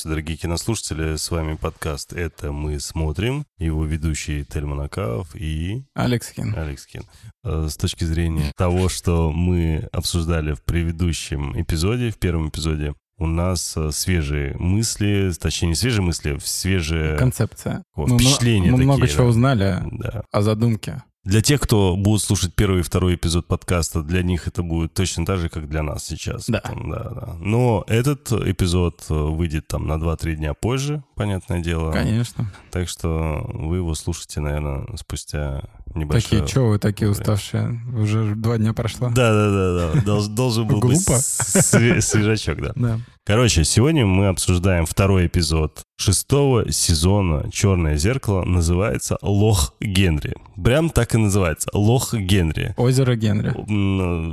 Здравствуйте, дорогие кинослушатели, с вами подкаст «Это мы смотрим», его ведущий Тельман Акаов и... Алекс Хин. Алекс Хин. Э, С точки зрения того, что мы обсуждали в предыдущем эпизоде, в первом эпизоде, у нас э, свежие мысли, точнее не свежие мысли, свежие Концепция. о, Мы впечатления Мы такие, много да. чего узнали Да. о задумке. Для тех, кто будет слушать первый и второй эпизод подкаста, для них это будет точно так же, как для нас сейчас. Да. Потом, да, да. Но этот эпизод э, выйдет там на 2-3 дня позже, понятное дело. Конечно. Так что вы его слушаете, наверное, спустя небольшое... Такие, что вы такие время. уставшие? Уже два дня прошло. Да, да, да, да. Долж- Должен был быть свежачок, да. Да. Короче, сегодня мы обсуждаем второй эпизод шестого сезона «Черное зеркало». Называется «Лох Генри». Прям так и называется. «Лох Генри». Озеро Генри.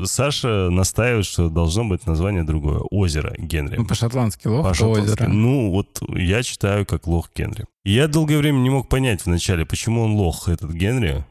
Саша настаивает, что должно быть название другое. «Озеро Генри». Ну, по-шотландски лох, По-шотландски. озеро. Ну, вот я читаю как «Лох Генри». Я долгое время не мог понять вначале, почему он лох, этот Генри.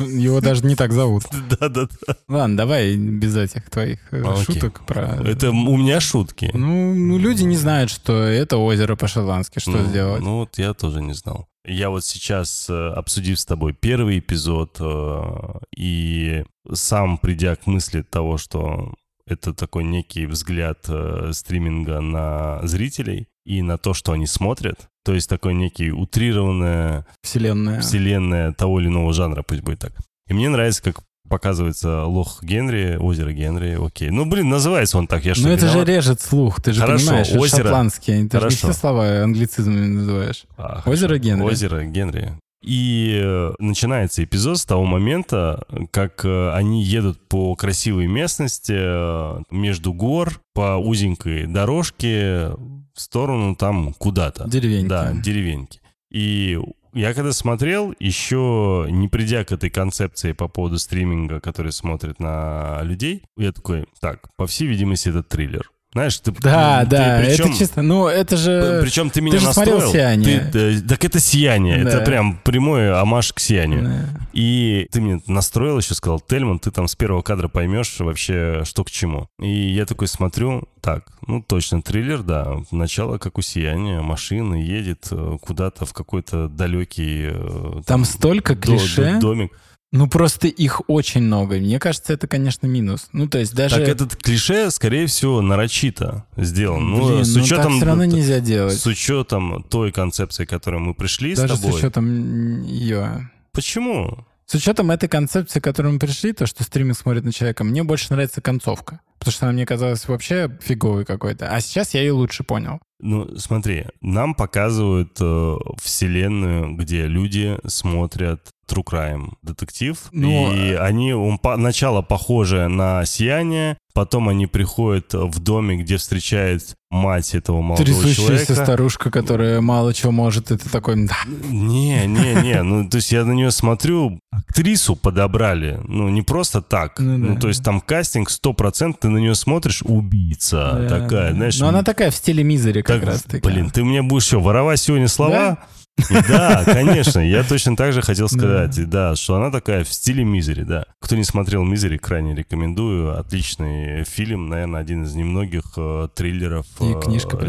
Его даже не так зовут. Да-да-да. Ладно, давай без этих твоих э, окей. шуток про... Это у меня шутки. Ну, ну, люди не знают, что это озеро по-шотландски. Что ну, сделать? Ну вот я тоже не знал. Я вот сейчас, э, обсудив с тобой первый эпизод э, и сам придя к мысли того, что это такой некий взгляд э, стриминга на зрителей и на то, что они смотрят, то есть такой некий утрированная Вселенная. вселенная того или иного жанра, пусть будет так. И мне нравится, как показывается лох Генри, озеро Генри, окей. Ну, блин, называется он так, я что, Ну это же режет слух, ты же Хорошо, понимаешь, это озеро. шотландские, ты же не Хорошо. все слова англицизмами называешь. А, Озеро хорошо. Генри. Озеро Генри. И начинается эпизод с того момента, как э, они едут по красивой местности э, между гор по узенькой дорожке в сторону там куда-то. Деревеньки. Да, деревеньки. И я когда смотрел, еще не придя к этой концепции по поводу стриминга, который смотрит на людей, я такой, так, по всей видимости, это триллер. Знаешь, ты... Да, ты да, причем- это чисто, ну это же... причем ты меня же смотрел настроил. «Сияние». Ты, э, так это сияние. Да. Это прям прямой амаш к сиянию. Да. И ты мне настроил еще, сказал, Тельман, ты там с первого кадра поймешь вообще, что к чему. И я такой смотрю, так, ну точно триллер, да. Начало как у сияния. Машина едет э, куда-то в какой-то далекий... э, Там столько до- клише. до- домик. Ну просто их очень много. Мне кажется, это, конечно, минус. Ну то есть даже... Так этот клише, скорее всего, нарочито сделан. Ну, Блин, с ну, учетом... так все равно нельзя делать. С учетом той концепции, к которой мы пришли Даже с тобой. с учетом ее. Почему? С учетом этой концепции, к которой мы пришли, то, что стриминг смотрит на человека, мне больше нравится концовка. Потому что она мне казалась вообще фиговой какой-то. А сейчас я ее лучше понял. Ну, смотри, нам показывают э, вселенную, где люди смотрят True Crime детектив, Ну, и они он по, начало похоже на Сияние, потом они приходят в домик, где встречает мать этого молодого Трясущаяся человека. старушка, которая мало чего может, это такой... «Да». Не, не, не, ну то есть я на нее смотрю, актрису подобрали, ну не просто так, Ну ну, да. то есть там кастинг 100%, ты на нее смотришь, убийца Да, такая, да. знаешь. Но она такая в стиле мизери как Так, раз таки. Блин, ты мне будешь что, воровать сегодня слова? И Да, конечно, я точно так же хотел сказать, да, что она такая в стиле Мизери, да. Кто не смотрел Мизери, крайне рекомендую. Отличный фильм, наверное, один из немногих э, триллеров э.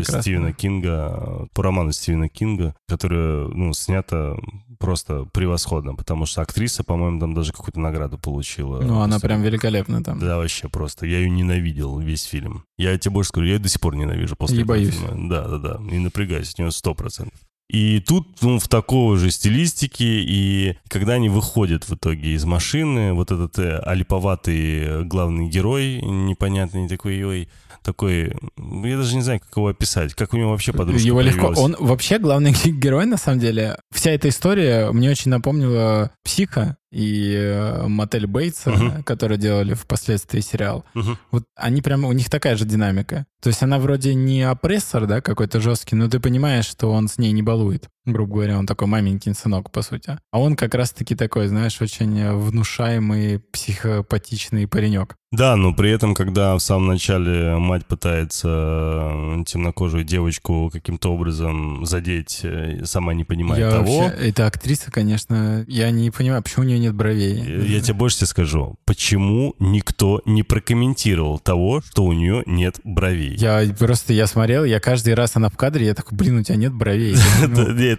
Стивена Кинга, э, по роману Стивена Кинга, которая, ну, снята просто превосходно, потому что актриса, по-моему, там даже какую-то награду получила. Ну, она прям великолепна там. да, вообще просто. Я ее ненавидел весь фильм. Я тебе больше скажу, я ее до сих пор ненавижу после боюсь. фильма. Да, да, да. И напрягаюсь, у нее сто процентов. И тут, ну, в такой же стилистике, и когда они выходят в итоге из машины, вот этот э, олиповатый э, главный герой, непонятный такой, ой, такой, я даже не знаю, как его описать, как у него вообще подружка Его легко. появилась. Он вообще главный герой, на самом деле. Вся эта история мне очень напомнила «Психа» и э, «Мотель Бейтса», Мгм. которые делали впоследствии сериал. Мгм. Вот они прямо, у них такая же динамика. То есть она вроде не опрессор, да, какой-то жесткий, но ты понимаешь, что он с ней не балует. Грубо говоря, он такой маменькин сынок, по сути. А он как раз-таки такой, знаешь, очень внушаемый, психопатичный паренек. Да, но при этом, когда в самом начале мать пытается э, темнокожую девочку каким-то образом задеть, э, сама не понимает я того... Вообще, эта актриса, конечно, я не понимаю, почему у нее нет бровей. Я тебе больше тебе скажу. Почему никто не прокомментировал того, что у нее нет бровей? Я просто, я смотрел, я каждый раз она в кадре, я такой, блин, у тебя нет бровей.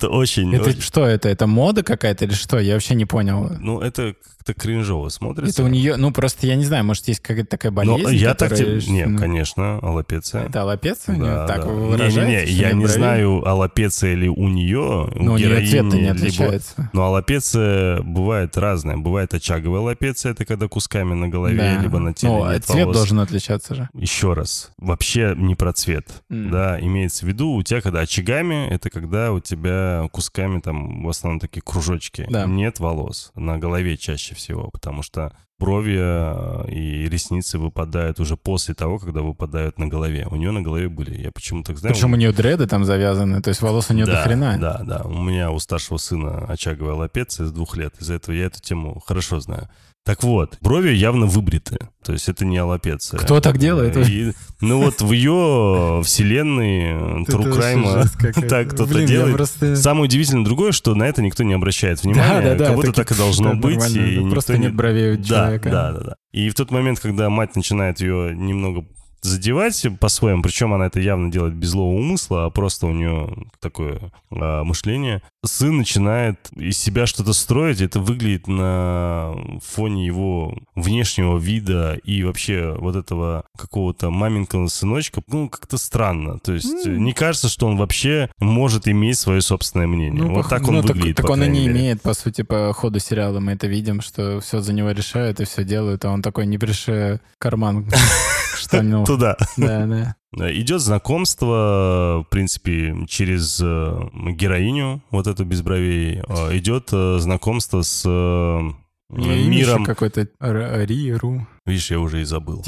Это очень... Это что это? Это мода какая-то или что? Я вообще не понял. Ну, это как-то кринжово смотрится. Это у нее, ну, просто я не знаю, может, есть какая-то такая болезнь, Но я так которая... тебе... Не, ну... конечно, аллопеция. Это аллопеция да? Так да. Не-не-не, я не знаю, аллопеция ли у нее, Но у у нее героини, не либо- отличается. Но аллопеция бывает разная. Бывает очаговая аллопеция, это когда кусками на голове, Да. либо на теле Ну, а нет цвет волос. должен отличаться же. Еще раз, вообще не про цвет. М. Да, имеется в виду, у тебя когда очагами, это когда у тебя кусками там в основном такие кружочки. Да. Нет волос. На голове чаще всего, потому что брови э, и ресницы выпадают уже после того, когда выпадают на голове. У нее на голове были. Я почему так знаю. Причем у нее дреды там завязаны, то есть волос у нее да, до хрена. Да, да. У меня у старшего сына очаговая лапеция с двух лет. Из-за этого я эту тему хорошо знаю. Так вот, брови явно выбриты. То есть это не аллопеция. Кто так делает? И, ну вот в ее вселенной жесть какая-то. так кто-то делает. просто- Самое удивительное другое, что на это никто не обращает внимания. Да, да, да. Как будто так и должно «Пф, быть. и никто Просто не- нет бровей у да, человека. да, да, да. И в тот момент, когда мать начинает ее немного задевать по-своему, причем она это явно делает без злого умысла, а просто у нее такое а, мышление, сын начинает из себя что-то строить, это выглядит на фоне его внешнего вида и вообще вот этого какого-то маменького сыночка, ну, как-то странно. То есть М. не кажется, что он вообще может иметь свое собственное мнение. Ну, вот пох- так он ну, так- выглядит, Так, по он и не мере. имеет, по сути, по ходу сериала мы это видим, что все за него решают и все делают, а он такой не приши карман штанил. Туда. Да, да. Идет знакомство, в принципе, через э, героиню, вот эту без бровей. Э, Идет э, знакомство с э, миром. какой-то Риру. Видишь, я уже и забыл.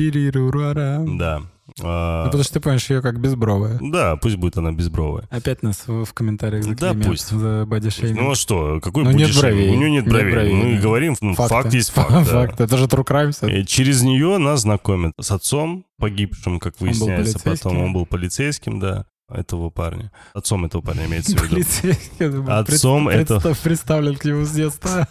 Да. А, Ну, потому что ты понимаешь, ее как безбровая. Да, пусть будет она безбровая. Опять нас в, в комментариях Да заклеймят пусть. за бодишейминг. Ну а что, какой Ну, нет бровей. У нее нет Нет бровей. бровей, Мы да. говорим, ну, Факты. факт есть факт. да. Факт. Это же true crime. через нее нас знакомят с отцом погибшим, как Он выясняется полицейским? потом. Он был полицейским, да, этого парня. Отцом этого парня имеется в виду. Отцом это- представ- Представлен к нему с детства.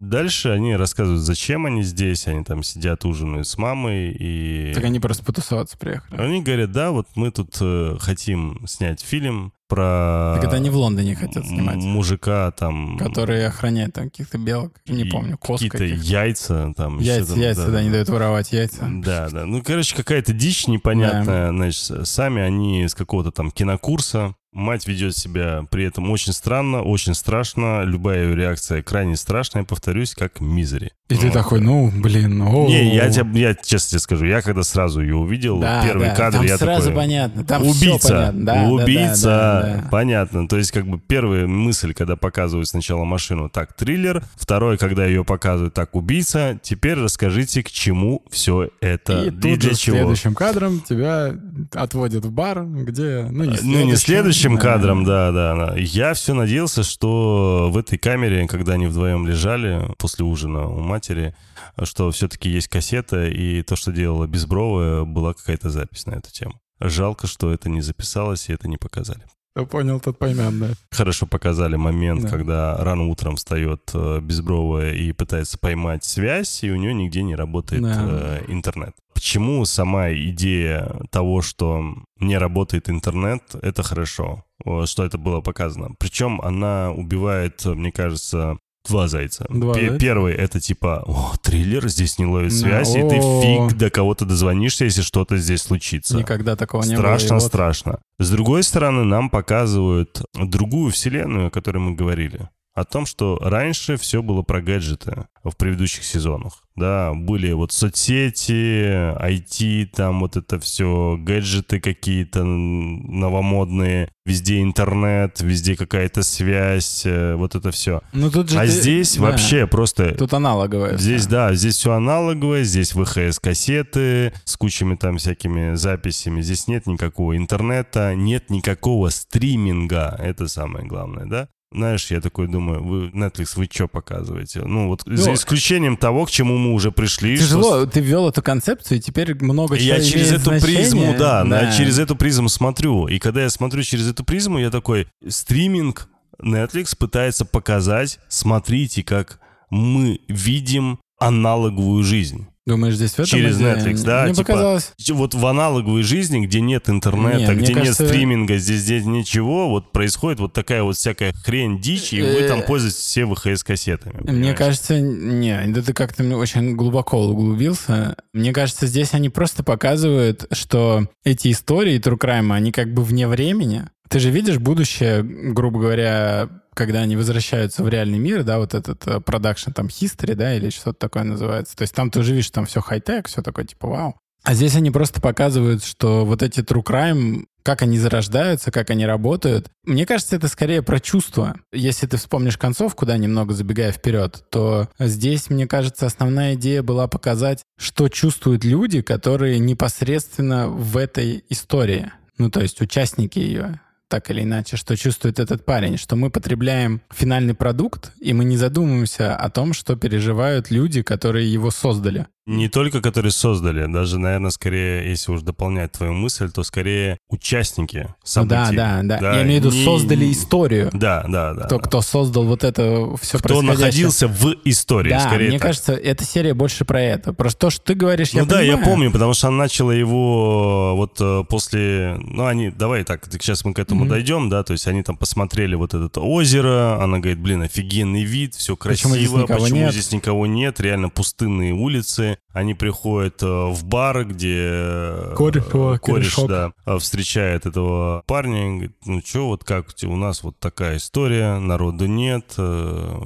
Дальше они рассказывают, зачем они здесь. Они там сидят, ужинают с мамой. И Так они просто потусоваться приехали. они говорят, да, вот мы тут э, хотим снять фильм про Так это они в Лондоне хотят снимать. мужика там... Которые охраняют там каких-то белок. Не помню, коз Какие-то яйца там. Яйца, там, яйца, да, не дают воровать яйца. Да, да. Ну, короче, какая-то дичь непонятная. Значит, сами они с какого-то там кинокурса. Мать ведет себя при этом очень странно, очень страшно. Любая ее реакция крайне страшная, повторюсь, как мизери. И ты Вот. такой, ну, блин, о Не, я тебе, я честно тебе скажу, я когда сразу ее увидел, Да, первый да, кадр, там я сразу такой... понятно, там убийца, понятно. Да, да, да, убийца, да, да. понятно. То есть, как бы первая мысль, когда показывают сначала машину, так, триллер. Второй, когда ее показывают, так, убийца. Теперь расскажите, к чему все это. И тут для же чего. следующим кадром тебя отводят в бар, где... Ну, не Ну, не следующим да. кадром, да, да. Я все надеялся, что в этой камере, когда они вдвоем лежали после ужина у матери, что все-таки есть кассета, и то, что делала Безбровая, была какая-то запись на эту тему. Жалко, что это не записалось и это не показали. Кто понял, тот поймет, да. Хорошо показали момент, Да. когда рано утром встает э, Безбровая и пытается поймать связь, и у нее нигде не работает Да. э, интернет. Почему сама идея того, что не работает интернет, это хорошо, э, что это было показано. Причем она убивает, мне кажется, два зайца. Два Пе- зайца? Первый это типа, о, триллер, здесь не ловит Да, связь, и ты фиг до кого-то дозвонишься, если что-то здесь случится. Никогда такого не было. Страшно, страшно. С другой стороны, нам показывают другую вселенную, о которой мы говорили. О том, что раньше все было про гаджеты в предыдущих сезонах. Да, были вот соцсети, IT, там вот это все, гаджеты какие-то новомодные, везде интернет, везде какая-то связь, э, вот это все. Ну, тут же а ты- здесь да. вообще просто... Тут аналоговое. Здесь, всё. да, здесь все аналоговое, здесь ВХС-кассеты с кучами там всякими записями. Здесь нет никакого интернета, нет никакого стриминга. Это самое главное, да? Знаешь, я такой думаю, вы, Netflix, вы что показываете? Ну, вот за Ну, исключением того, к чему мы уже пришли. что Тяжело, ты ввел эту концепцию, и теперь много чего я через эту значение. призму, да, я через эту призму смотрю. И когда я смотрю через эту призму, я такой, стриминг Netflix пытается показать, смотрите, как мы видим аналоговую жизнь. Думаешь, здесь в этом Через идея? Netflix, да, Мне типа, показалось... Вот в аналоговой жизни, где нет интернета, Не, мне где кажется- нет стриминга, здесь, здесь ничего, вот происходит вот такая вот всякая хрень, дичь, и вы там Э, пользуетесь все ВХС-кассетами. Мне кажется, не, да ты как-то очень глубоко углубился. Мне кажется, здесь они просто показывают, что эти истории True Crime, они как бы вне времени. Ты же видишь будущее, грубо говоря, когда они возвращаются в реальный мир, да, вот этот э, продакшн, там, history, да, или что-то такое называется. То есть там ты уже видишь, там все хай-тек, все такое, типа, вау. А здесь они просто показывают, что вот эти true crime, как они зарождаются, как они работают. Мне кажется, это скорее про чувства. Если ты вспомнишь концовку, да, немного забегая вперед, то здесь, мне кажется, основная идея была показать, что чувствуют люди, которые непосредственно в этой истории. Ну, то есть участники ее так или иначе, что чувствует этот парень, что мы потребляем финальный продукт, и мы не задумываемся о том, что переживают люди, которые его создали. Не только которые создали, даже, наверное, скорее, если уж дополнять твою мысль, то скорее участники Ну событий. да, да, да, Я имею в виду, не- создали историю. Да, да, да. Кто, кто создал вот это все Кто находился в истории, Да, скорее мне так. кажется, эта серия больше про это. Просто то, что ты говоришь, я ну да, я понимаю. помню, потому что она начала его вот э, после... Ну, они... Давай так, сейчас мы к этому Мгм. дойдем, да, то есть они там посмотрели вот это озеро, она говорит, блин, офигенный вид, все красиво, Почему здесь никого нет? здесь никого нет, реально пустынные улицы. Они приходят э, в бар, где э, Кореш кореш, корешок. да, э, встречает этого парня, говорит, ну что, вот как у нас вот такая история, народу нет,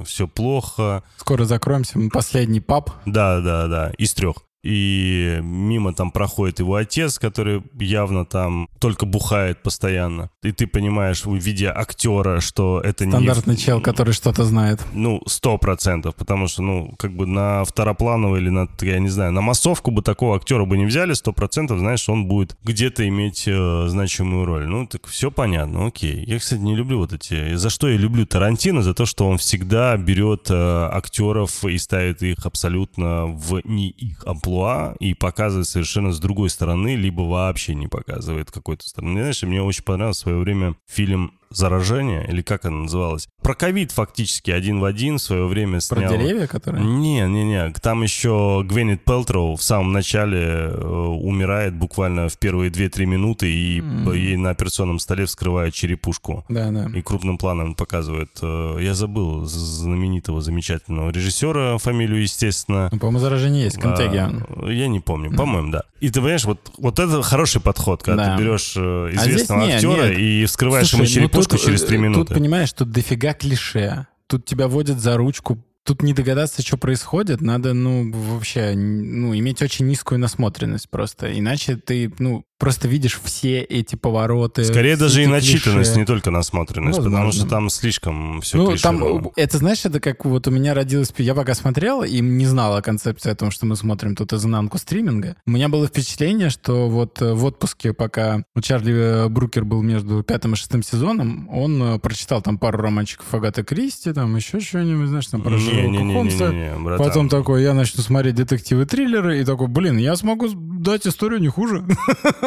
все плохо, Скоро закроемся. Мы Последний паб. да, да, да, из трех. И мимо там проходит его отец, который явно там только бухает постоянно. И ты понимаешь, видя актера, что это Стандартный не... чел, который что-то знает. Ну, сто процентов, потому что, ну, как бы на второплановый или на, я не знаю, на массовку бы такого актера бы не взяли, сто процентов, знаешь, он будет где-то иметь э, значимую роль. Ну, так все понятно, окей. Я, кстати, не люблю вот эти... За что я люблю Тарантино? За то, что он всегда берет э, актеров и ставит их абсолютно в не их амплуа и показывает совершенно с другой стороны, либо вообще не показывает какой-то стороны. Знаешь, мне очень понравился в свое время фильм «Заражение», или как она называлась? Про ковид фактически один в один в свое время Про снял. деревья, которые... Не, не, не. Там еще Гвенет Пелтроу в самом начале э, умирает буквально в первые 2-3 минуты, и М. ей на операционном столе вскрывают черепушку. Да, да. И крупным планом показывают. э, Я забыл знаменитого, замечательного режиссера, фамилию, естественно. Ну, по-моему, заражение есть. Контегион. А, Я не помню, по-моему, да. И ты понимаешь, вот, вот это хороший подход, когда Да. ты берешь э, здесь известного не, актера нет. и вскрываешь Слушай, ему ну черепушку тут, через 3 э, минуты. Тут, понимаешь, тут дофига клише. Тут тебя водят за ручку. Тут не догадаться, что происходит, надо, ну, вообще, ну, иметь очень низкую насмотренность просто. Иначе ты, ну, просто видишь все эти повороты. Скорее даже и начитанность, клише. не только насмотренность, потому Возможно. что там слишком все Ну, там, это, знаешь, это как вот у меня родилось... Я пока смотрел и не знал о концепции о том, что мы смотрим тут изнанку стриминга. У меня было впечатление, что вот э, в отпуске, пока у Чарли э, Брукер был между пятым и шестым сезоном, он э, прочитал там пару романчиков Агаты Кристи, там еще что-нибудь, знаешь, там про Шерлока Холмса. Потом такой, я начну смотреть детективы-триллеры, и такой, блин, я смогу дать историю не хуже.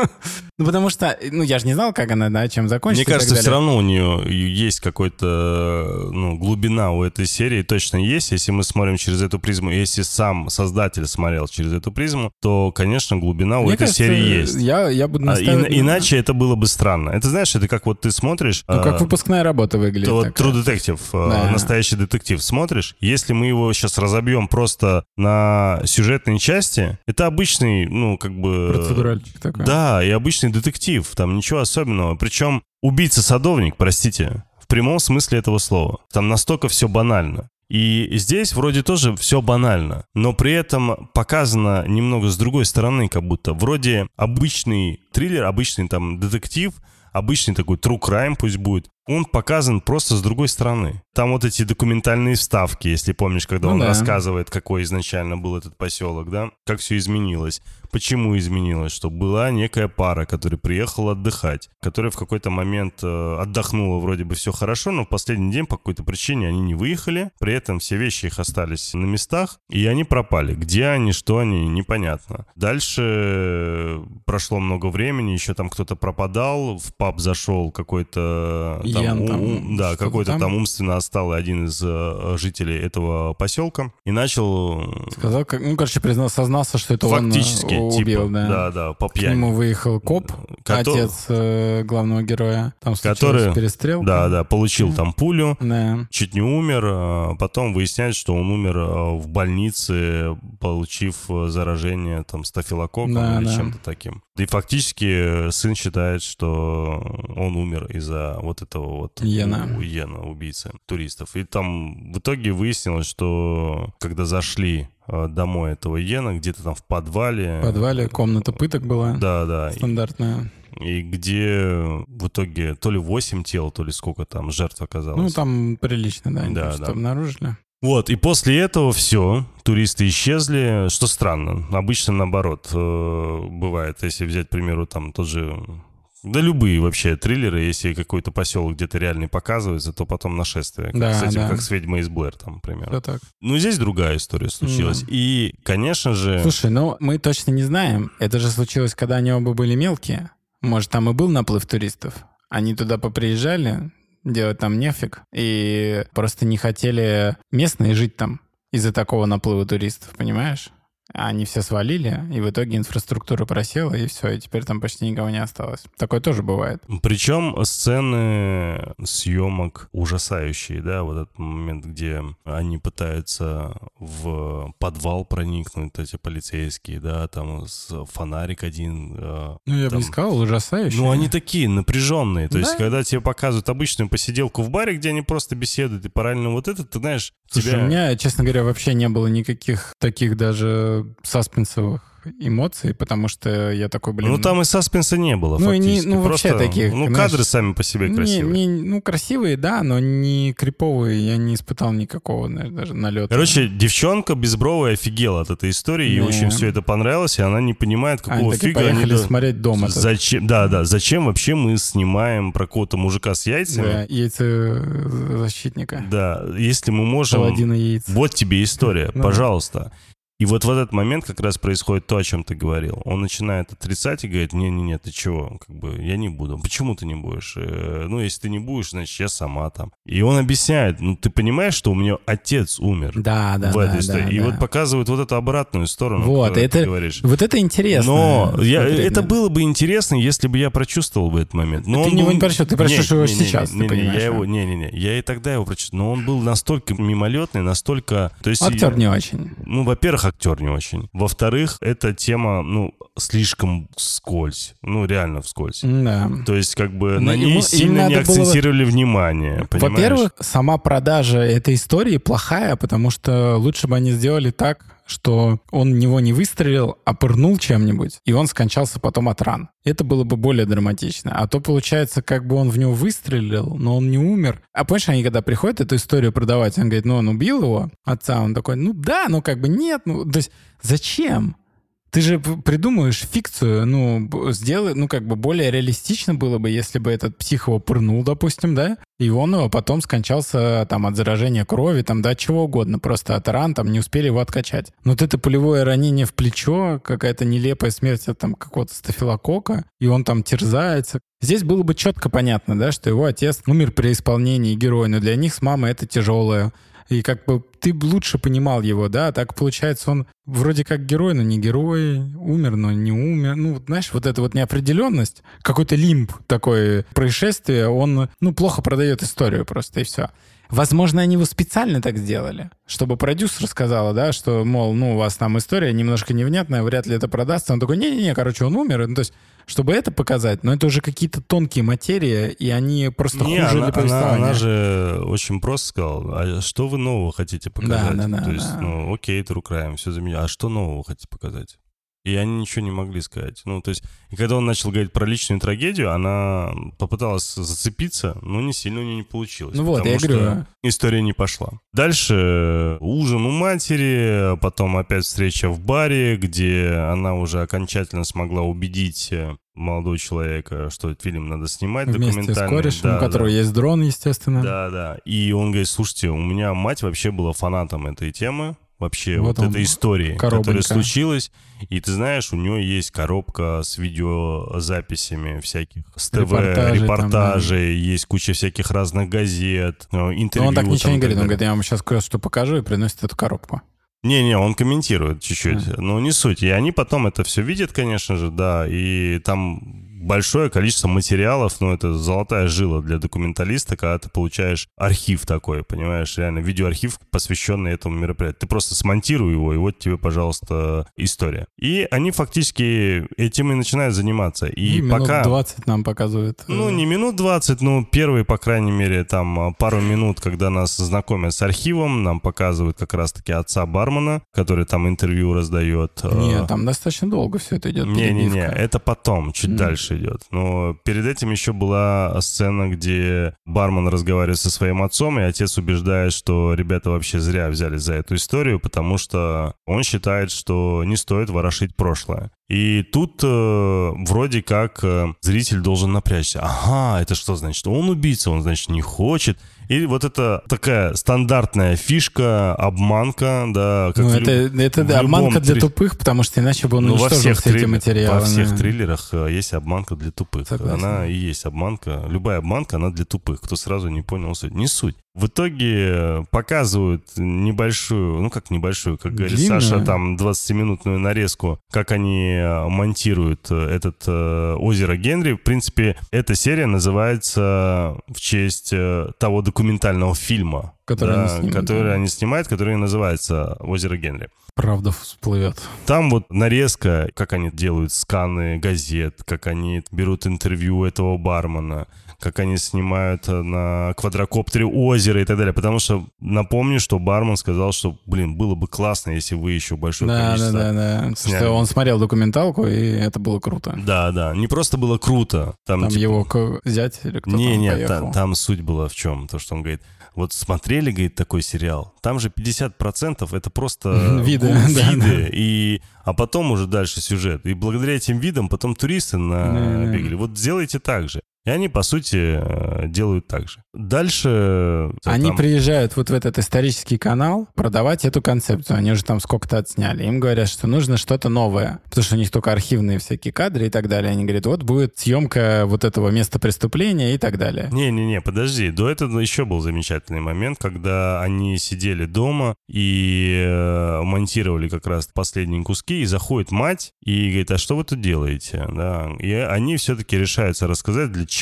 Ну, потому что, ну, я же не знал, как она, да, чем закончится. Мне и кажется, все равно у нее есть какой-то, ну, глубина у этой серии точно есть. Если мы смотрим через эту призму, если сам создатель смотрел через эту призму, то, конечно, глубина у Мне этой кажется, серии есть. Я, я буду А, настаивать... ин- на- иначе это было бы странно. Это знаешь, это как вот ты смотришь... Ну, как а, выпускная работа выглядит. вот. True Detective, э, Да. настоящий детектив, смотришь, если мы его сейчас разобьем просто на сюжетные части, это обычный, ну, как бы... Процедуральчик такой. Да, и обычный детектив, там ничего особенного. Причем убийца-садовник, простите, прямом смысле этого слова. Там настолько все банально. И здесь вроде тоже все банально, но при этом показано немного с другой стороны, как будто вроде обычный триллер, обычный там детектив, обычный такой true crime пусть будет, он показан просто с другой стороны. Там вот эти документальные вставки, если помнишь, когда ну, он да. рассказывает, какой изначально был этот поселок, да, как все изменилось. Почему изменилось? Что была некая пара, которая приехала отдыхать, которая в какой-то момент э, отдохнула, вроде бы все хорошо, но в последний день по какой-то причине они не выехали, при этом все вещи их остались на местах, и они пропали. Где они, что они, непонятно. Дальше э, прошло много времени, еще там кто-то пропадал, в паб зашел какой-то там, там да, какой-то там? там умственно отсталый один из э, жителей этого поселка и начал... Э, Сказал, как, ну, короче, признал, сознался, что это фактически, он убил, типа, да. Да, да, по пьяни. К нему выехал коп, Кото... отец э, главного героя. Там который, перестрелка. Да, да, получил там пулю, да. чуть не умер, потом выясняется, что он умер э, в больнице, получив заражение там стафилококком да, или да. чем-то таким. И фактически сын считает, что он умер из-за вот этого вот Йена. Йена, убийцы туристов. И там в итоге выяснилось, что когда зашли э, домой этого Йена, где-то там в подвале. В подвале комната пыток была. Да, да. Стандартная. И где в итоге то ли 8 тел, то ли сколько там жертв оказалось. Ну, там прилично, да, да, да. обнаружили. Вот, и после этого все, туристы исчезли, что странно. Обычно наоборот э, бывает, если взять, к примеру, там тот же да любые вообще триллеры, если какой-то поселок где-то реальный показывается, то потом нашествие. Да, с этим, да. как с «Ведьмой из Блэр», там, например. Все так. Ну, здесь другая история случилась. Mm. И, конечно же... Слушай, ну, мы точно не знаем. Это же случилось, когда они оба были мелкие. Может, там и был наплыв туристов. Они туда поприезжали, делать там нефиг, и просто не хотели местные жить там из-за такого наплыва туристов, понимаешь? Они все свалили, и в итоге инфраструктура просела, и все, и теперь там почти никого не осталось. Такое тоже бывает. Причем сцены съемок ужасающие, да, вот этот момент, где они пытаются в подвал проникнуть, эти полицейские, да, там фонарик один. Э, ну, я там... бы не сказал, ужасающие. Ну, они такие напряженные. То да? есть, когда тебе показывают обычную посиделку в баре, где они просто беседуют, и параллельно вот это, ты знаешь, Слушай, тебя... у меня, честно говоря, вообще не было никаких таких даже саспенсовых эмоций, потому что я такой, блин... Ну, там и саспенса не было, ну, фактически. Не, ну, Просто, вообще таких, Ну, знаешь, кадры сами по себе красивые. Не, не, ну, красивые, да, но не криповые. Я не испытал никакого, знаешь, даже налета. Короче, девчонка безбровая офигела от этой истории, ей очень все это понравилось, и она не понимает, какого они фига поехали они... смотреть дома. Зачем, да, да, зачем вообще мы снимаем про какого-то мужика с яйцами? Да, яйцезащитника. Да, если мы можем... Паладина яиц. Вот тебе история, ну, пожалуйста. И вот в этот момент как раз происходит то, о чем ты говорил. Он начинает отрицать и говорит, не-не-не, ты чего, как бы, я не буду. Почему ты не будешь? Э, ну, если ты не будешь, значит, я сама там. И он объясняет, ну, ты понимаешь, что у меня отец умер. Да, да, в этой да, истории. да, и да. вот показывает вот эту обратную сторону, вот, это, ты говоришь. Вот это интересно. Но я, это было бы интересно, если бы я прочувствовал бы этот момент. Но ты он не его прочувствовал, ты прочувствовал его сейчас, не, ты не, понимаешь. Я его, не-не-не, я и тогда его прочувствовал. Но он был настолько мимолетный, настолько... То есть, актер не очень. Ну, во-первых, актер не очень. Во-вторых, эта тема, ну, слишком скользь. Ну, реально вскользь. Да. То есть, как бы, Но на ней ему, сильно не акцентировали было... внимание, Во-первых, сама продажа этой истории плохая, потому что лучше бы они сделали так, что он в него не выстрелил, а пырнул чем-нибудь, и он скончался потом от ран. Это было бы более драматично. А то получается, как бы он в него выстрелил, но он не умер. А помнишь, они когда приходят эту историю продавать, он говорит, ну он убил его, отца, он такой, ну да, ну как бы нет, ну то есть зачем? Ты же придумаешь фикцию, ну, сделай, ну, как бы более реалистично было бы, если бы этот псих его пырнул, допустим, да, и он его потом скончался там от заражения крови, там, да, чего угодно, просто от ран, там, не успели его откачать. Но вот это полевое ранение в плечо, какая-то нелепая смерть от там какого-то стафилокока, и он там терзается. Здесь было бы четко понятно, да, что его отец умер при исполнении героя, но для них с мамой это тяжелое и как бы ты лучше понимал его, да, так получается он вроде как герой, но не герой, умер, но не умер. Ну, знаешь, вот эта вот неопределенность, какой-то лимб такое происшествие, он, ну, плохо продает историю просто, и все. Возможно, они его специально так сделали, чтобы продюсер сказала, да, что, мол, ну, у вас там история немножко невнятная, вряд ли это продастся. Он такой, не-не-не, короче, он умер. Ну, то есть чтобы это показать, но это уже какие-то тонкие материи, и они просто Не, хуже она, для она, повествования. она же очень просто сказала, а что вы нового хотите показать? Да, да, да, То есть, да. ну, окей, True Crime, все за меня. А что нового хотите показать? И они ничего не могли сказать. Ну, то есть, и когда он начал говорить про личную трагедию, она попыталась зацепиться, но не сильно у нее не получилось. Ну вот, потому я что говорю. История не пошла. Дальше ужин у матери, потом опять встреча в баре, где она уже окончательно смогла убедить э, молодого человека, что этот фильм надо снимать Вместе с документальный. корешем, Да, у которого да. есть дрон, естественно. Да, да. И он говорит, слушайте, у меня мать вообще была фанатом этой темы, вообще Вот вот, он, этой истории, которая коробонька. случилась. И ты знаешь, у нее есть коробка с видеозаписями всяких, с ТВ, Репортажей репортажей, там, есть куча всяких разных газет, э, Но интервью. он так ничего там не говорит, он говорит, я вам сейчас кое-что покажу и приносит эту коробку. Не-не, он комментирует чуть-чуть, но не суть. И они потом это все видят, конечно же, да, и там большое количество материалов, ну, это золотая жила для документалиста, когда ты получаешь архив такой, понимаешь, реально видеоархив, посвященный этому мероприятию. Ты просто смонтируй его, и вот тебе, пожалуйста, история. И они фактически этим и начинают заниматься. И, минут пока... 20 нам показывают. Ну, не минут 20, но первые, по крайней мере, там а, пару минут, когда нас знакомят с архивом, нам показывают как раз-таки отца бармена, который там интервью раздает. э, Нет, там достаточно долго все это идет. Не-не-не, это потом, чуть М. дальше идет. Но перед этим еще была сцена, где бармен разговаривает со своим отцом, и отец убеждает, что ребята вообще зря взялись за эту историю, потому что он считает, что не стоит ворошить прошлое. И тут э, вроде как э, зритель должен напрячься. Ага, это что значит? Он убийца, он, значит, не хочет. И вот это такая стандартная фишка, обманка, да. как Ну, это, люб- это да, обманка для тупых, потому что иначе бы он ну, во уничтожил всех, все эти триллер- материалы. во всех триллерах э, есть обманка для тупых. Согласен. Она и есть обманка. Любая обманка, она для тупых, кто сразу не понял суть. Не суть. В итоге э, показывают небольшую, ну как небольшую, как говорит Длинную. Саша, там 20-минутную нарезку, как они э, монтируют э, этот э, озеро Генри. В принципе, эта серия называется в честь э, того документального фильма, Который да, они снимут, который да. они снимают, который называется «Озеро Генри». Правда всплывет. Там вот нарезка, как они делают сканы газет, как они берут интервью этого бармена, как они снимают э, на квадрокоптере озеро и так далее. Потому что напомню, что бармен сказал, что, блин, было бы классно, если вы еще большое Да, да, количество... да, да. Потому сняли. Что он смотрел документалку, и это было круто. Да, да. Не просто было круто. Там, Там типа, его ко- зять или кто не, там не, поехал. та- там суть была в чем? То, что он говорит, вот смотрели, говорит, такой сериал, там же 50% это просто Виды, да, виды, и, а потом уже дальше сюжет. И благодаря этим видам потом туристы набегали. Вот сделайте так же. И они, по сути, э, делают так же. Дальше... Они там- приезжают вот в этот исторический канал продавать эту концепцию. Они уже там сколько-то отсняли. Им говорят, что нужно что-то новое. Потому что у них только архивные всякие кадры и так далее. Они говорят, вот будет съемка вот этого места преступления и так далее. Не-не-не, подожди. До этого еще был замечательный момент, когда они сидели дома и э, монтировали как раз последние куски, и заходит мать и говорит, а что вы тут делаете? Да. И они все-таки решаются рассказать, для чего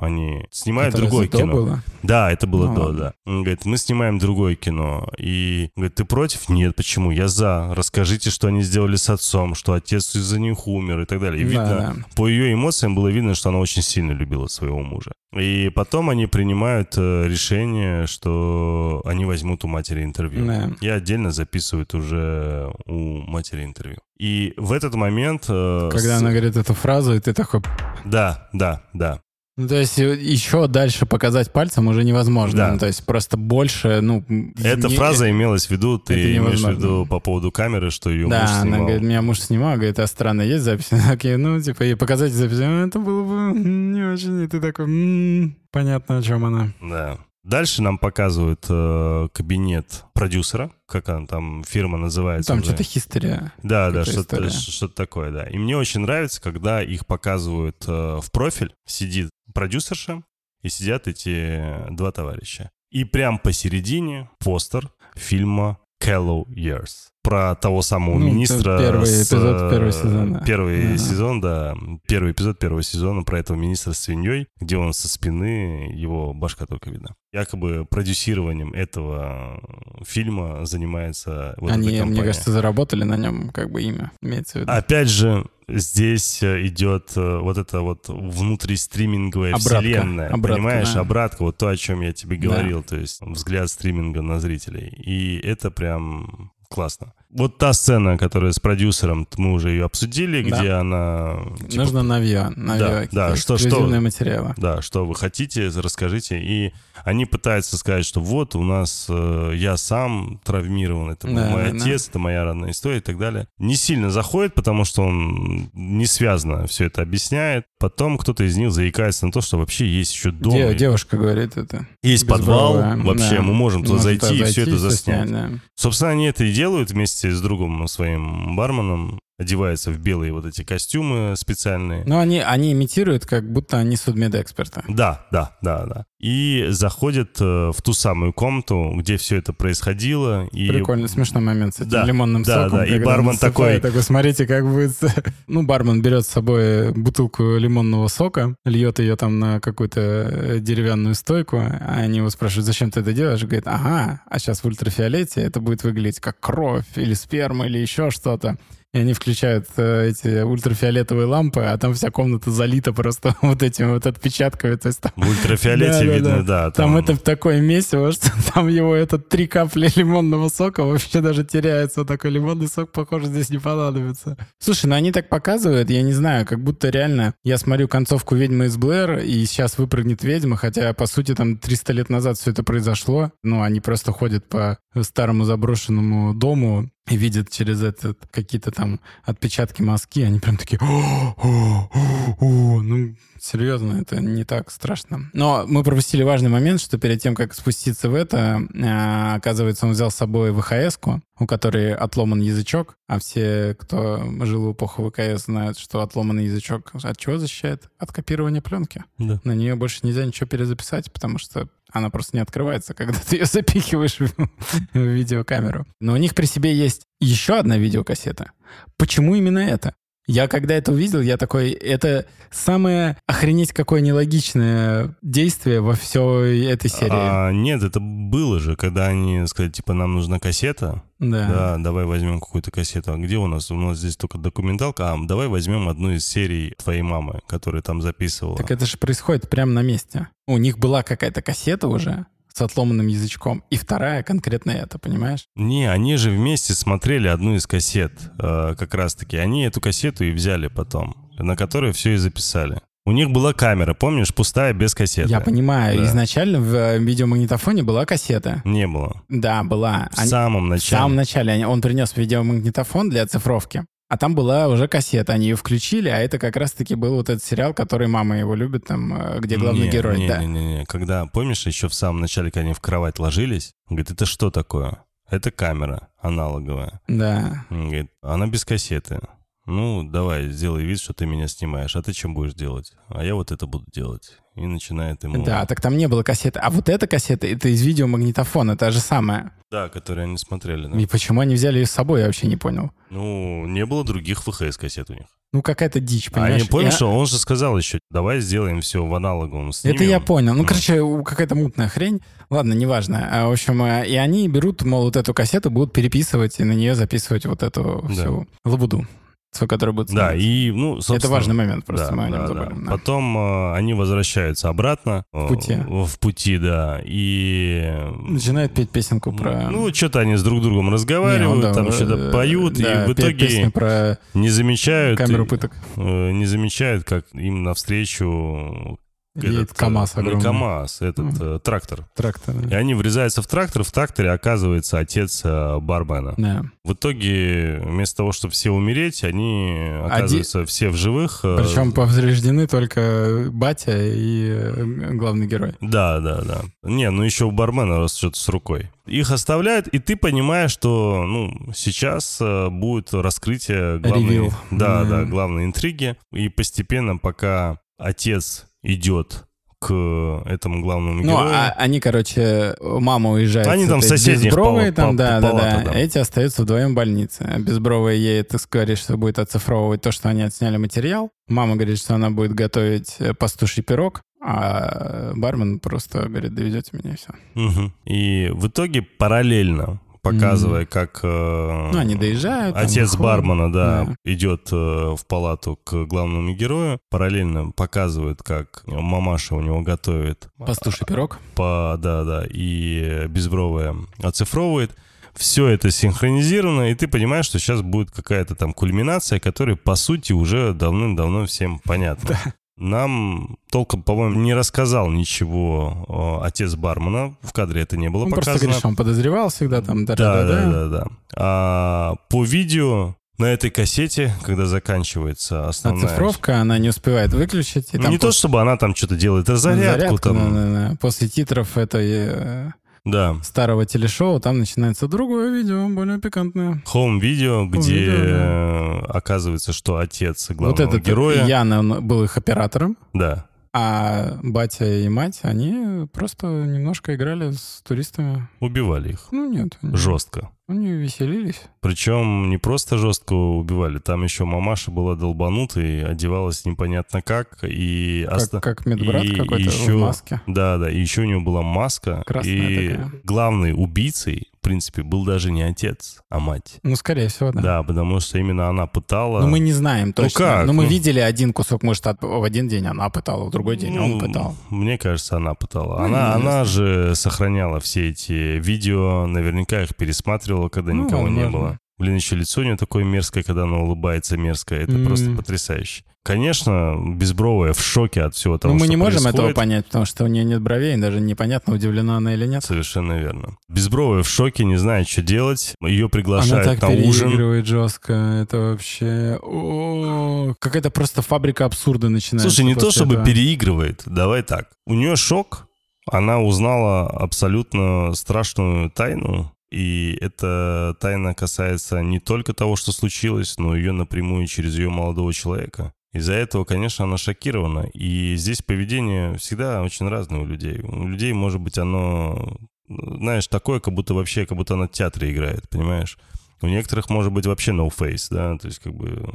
они снимают Это другое кино. было? Да, это было Ну, до, ладно. да. Он говорит, мы снимаем другое кино. И говорит, ты против? Нет, почему? Я за. Расскажите, что они сделали с отцом, что отец из-за них умер и так далее. И Да, видно, да. по ее эмоциям было видно, что она очень сильно любила своего мужа. И потом они принимают э, решение, что они возьмут у матери интервью. Да. И отдельно записывают уже у матери интервью. И в этот момент... э, Когда с- она говорит эту фразу, и ты такой... Да, да, да. Ну, то есть э, еще дальше показать пальцем уже невозможно. Да. Ну, то есть просто больше, ну... Эта не- фраза имелась в виду, ты это имеешь в виду по поводу камеры, что ее Да, муж она снимал. говорит, меня муж снимал, говорит, а странно, есть запись? Такие, ну, типа, и показать запись, «А, это было бы не очень, и ты такой, «М, понятно, о чем она. Да. Дальше нам показывают э, кабинет продюсера, как она там фирма называется. Там что-то хистерия. Да, да, что-то, что-то такое, да. И мне очень нравится, когда их показывают э, в профиль, сидит продюсерша, и сидят эти два товарища. И прям посередине постер фильма Callow Years. Про того самого Ну, министра. первый с, эпизод э, первого сезона. Первый Да. сезон, да. Первый эпизод первого сезона про этого министра с свиньей, где он со спины, его башка только видна. Якобы продюсированием этого фильма занимается вот Они, эта компания. мне кажется, заработали на нем как бы имя, имеется в виду. Опять же, здесь э, идет э, вот эта вот внутристриминговая Обратка. вселенная. Обратка, понимаешь, да. обратка, вот то, о чем я тебе Да. говорил, то есть взгляд стриминга на зрителей. И это прям классно. Вот та сцена, которая с продюсером, мы уже ее обсудили, Да. где она... типа, Нужно навье, навье, Да, да, что- что- материалы. Да, что вы хотите, расскажите. И они пытаются сказать, что вот у нас э, я сам травмирован, это Да, мой да, да. отец, это моя родная история и так далее. Не сильно заходит, потому что он не связано все это объясняет. Потом кто-то из них заикается на то, что вообще есть еще дом. Де- девушка говорит это. есть подвал, Безбровая, вообще да. мы можем туда Можно зайти и все это заснять. снять, да. Собственно, они это и делают вместе с другом своим барменом. Одеваются в белые вот эти костюмы специальные. Но они, они имитируют, как будто они судмедэксперты. Да, да, да, да. И заходят э, в ту самую комнату, где все это происходило. И... Прикольно, смешной момент с этим Да, лимонным да, соком. да, и бармен такой- такой, смотрите, как будет... Ну, бармен берет с собой бутылку лимонного сока, льет ее там на какую-то э, деревянную стойку, а они его спрашивают, зачем ты это делаешь? Говорит, ага, а сейчас в ультрафиолете это будет выглядеть как кровь или сперма или еще что-то. И они включают э, эти ультрафиолетовые лампы, а там вся комната залита просто вот этими вот отпечатками. То есть там В ультрафиолете Да, да, видно, да. да. там это такое месиво, что там его этот три капли лимонного сока вообще даже теряется. Такой лимонный сок, похоже, здесь не понадобится. Слушай, ну они так показывают, я не знаю, как будто реально я смотрю концовку «Ведьмы из Блэр», и сейчас выпрыгнет ведьма, хотя, по сути, там 300 лет назад все это произошло. Ну, они просто ходят по старому заброшенному дому и видят через этот какие-то там отпечатки мазки, они прям такие, «О, о, о, о». ну, серьезно, это не так страшно. Но мы пропустили важный момент, что перед тем, как спуститься в это, а, оказывается, он взял с собой ВХС-ку, у которой отломан язычок, а все, кто жил в эпоху ВКС, знают, что отломанный язычок от чего защищает? От копирования пленки. Да. На нее больше нельзя ничего перезаписать, потому что она просто не открывается, когда ты ее запихиваешь в, в видеокамеру. Но у них при себе есть еще одна видеокассета. Почему именно это? Я когда это увидел, я такой, это самое охренеть какое нелогичное действие во всей этой серии. А, нет, это было же, когда они сказали, типа, нам нужна кассета. Да. Да, давай возьмем какую-то кассету. А где у нас? У нас здесь только документалка. А, давай возьмем одну из серий твоей мамы, которая там записывала. Так это же происходит прямо на месте. У них была какая-то кассета уже с отломанным язычком, и вторая конкретно это, понимаешь? Не, они же вместе смотрели одну из кассет, э, как раз-таки. Они эту кассету и взяли потом, на которой все и записали. У них была камера, помнишь, пустая, без кассеты. Я понимаю, Да. изначально в э, видеомагнитофоне была кассета. Не было. Да, была. В Они- самом В начале. самом начале он принес видеомагнитофон для оцифровки. А там была уже кассета, они ее включили, а это как раз-таки был вот этот сериал, который мама его любит, там, э, где главный Не, герой. Не, да. не, не, не. Когда, помнишь, еще в самом начале, когда они в кровать ложились, говорит, это что такое? Это камера аналоговая. Да. Он говорит, она без кассеты. Ну, давай, сделай вид, что ты меня снимаешь. А ты чем будешь делать? А я вот это буду делать. И начинает ему... Да, так там не было кассеты. А вот эта кассета, это из видеомагнитофона, это же самое. Да, которые они смотрели. да. И почему они взяли ее с собой, я вообще не понял. Ну, не было других ВХС-кассет у них. Ну, какая-то дичь, А понимаешь? не помнишь, Я- что он же сказал еще, давай сделаем все в аналоговом снимем. Это я понял. Ну, Ну. короче, какая-то мутная хрень. Ладно, неважно. А, В общем, э, и они берут, мол, вот эту кассету, будут переписывать и на нее записывать вот эту Да. всю лабуду, свою, которая будет Да, и, ну, собственно... Это важный момент, просто да, мы о нем да, забыли. да. да. Потом э, они возвращаются обратно. В пути. В пути, да. И... Начинает петь песенку про... Ну, что-то они с друг другом Не, разговаривают, он, да, там э, что-то поют, да, и в итоге про не замечают... камеру пыток. э, Не замечают, как им навстречу... Этот, КамАЗ не огромный. КамАЗ, этот э, трактор. Трактор. И они врезаются в трактор, в тракторе оказывается отец э, бармена. Да. В итоге, вместо того, чтобы все умереть, они оказываются все в живых. э, Причем повреждены только батя и главный герой. Да, да, да. Не, ну еще у бармена что-то с рукой. Их оставляют, и ты понимаешь, что ну, сейчас будет раскрытие главной, Ревил. да, Да. да, главной интриги. И постепенно, пока отец идет к этому главному Ну, герою. а они, короче, мама уезжает Они там Безбровой, пала- там, да, да, да. да. Эти остаются вдвоем в больнице. А Безбровая ей, так говорит, что будет оцифровывать то, что они отсняли материал. Мама говорит, что она будет готовить э, пастуший пирог, а бармен просто говорит, доведете меня, и все. Мгм. И в итоге параллельно, показывая, как э, Ну, они доезжают. там отец выходят. бармена, да, Да. идет э, в палату к главному герою, параллельно показывает, как мамаша у него готовит Пастуший пирог. по, да, да, и безбровая оцифровывает. Все это синхронизировано, и ты понимаешь, что сейчас будет какая-то там кульминация, которая, по сути, уже давным-давно всем понятна. Нам толком, по-моему, не рассказал ничего э, отец бармена. В кадре это не было Он просто показано. говорит, что он подозревал всегда там. Да, Да, да, да, да, да. А по видео на этой кассете, когда заканчивается основная... Оцифровка, она не успевает выключить. И Ну, там не то, после- чтобы она там что-то делает, а зарядку, там. да, да, да. После титров этой э, Да. старого телешоу там начинается другое видео, более пикантное. Хоум-видео, где видео, да. э, оказывается, что отец главного вот этот героя... Ян, он был их оператором, Да. а батя и мать, они просто немножко играли с туристами. Убивали их. Ну нет, они, Жестко. Они веселились. Причем не просто жестко убивали, там еще мамаша была долбанутой, одевалась непонятно как, и... Как, оста- как медбрат и какой-то еще- в маске. Да, да, и еще у него была маска. Красная и такая. главный убийцей, в принципе, был даже не отец, а мать. Ну, скорее всего, да. Да, потому что именно она пытала... Но мы не знаем точно. как? Но мы Ну. видели один кусок, может, от- в один день она пытала, в другой день он Ну, пытал. Мне кажется, она пытала. Ну, она, она же сохраняла все эти видео, наверняка их пересматривала, когда Ну, никого не было. Блин, еще лицо у нее такое мерзкое, когда она улыбается мерзкое. Это М. просто потрясающе. Конечно, безбровая в шоке от всего того, Но мы что не можем этого происходит. понять, потому что у нее нет бровей, даже непонятно, удивлена она или нет. Совершенно верно. Безбровая в шоке, не знает, что делать. Ее Она приглашают так на ужин. жестко. Это вообще... О, Какая-то просто фабрика абсурда начинается. Слушай, не то чтобы этого. переигрывает, давай так. У нее шок, она узнала абсолютно страшную тайну, и эта тайна касается не только того, что случилось, но ее напрямую через ее молодого человека. Из-за этого, конечно, она шокирована. И здесь поведение всегда очень разное у людей. У людей, может быть, оно, знаешь, такое, как будто вообще, как будто она в театре играет, понимаешь? У некоторых может быть вообще no face, да, то есть как бы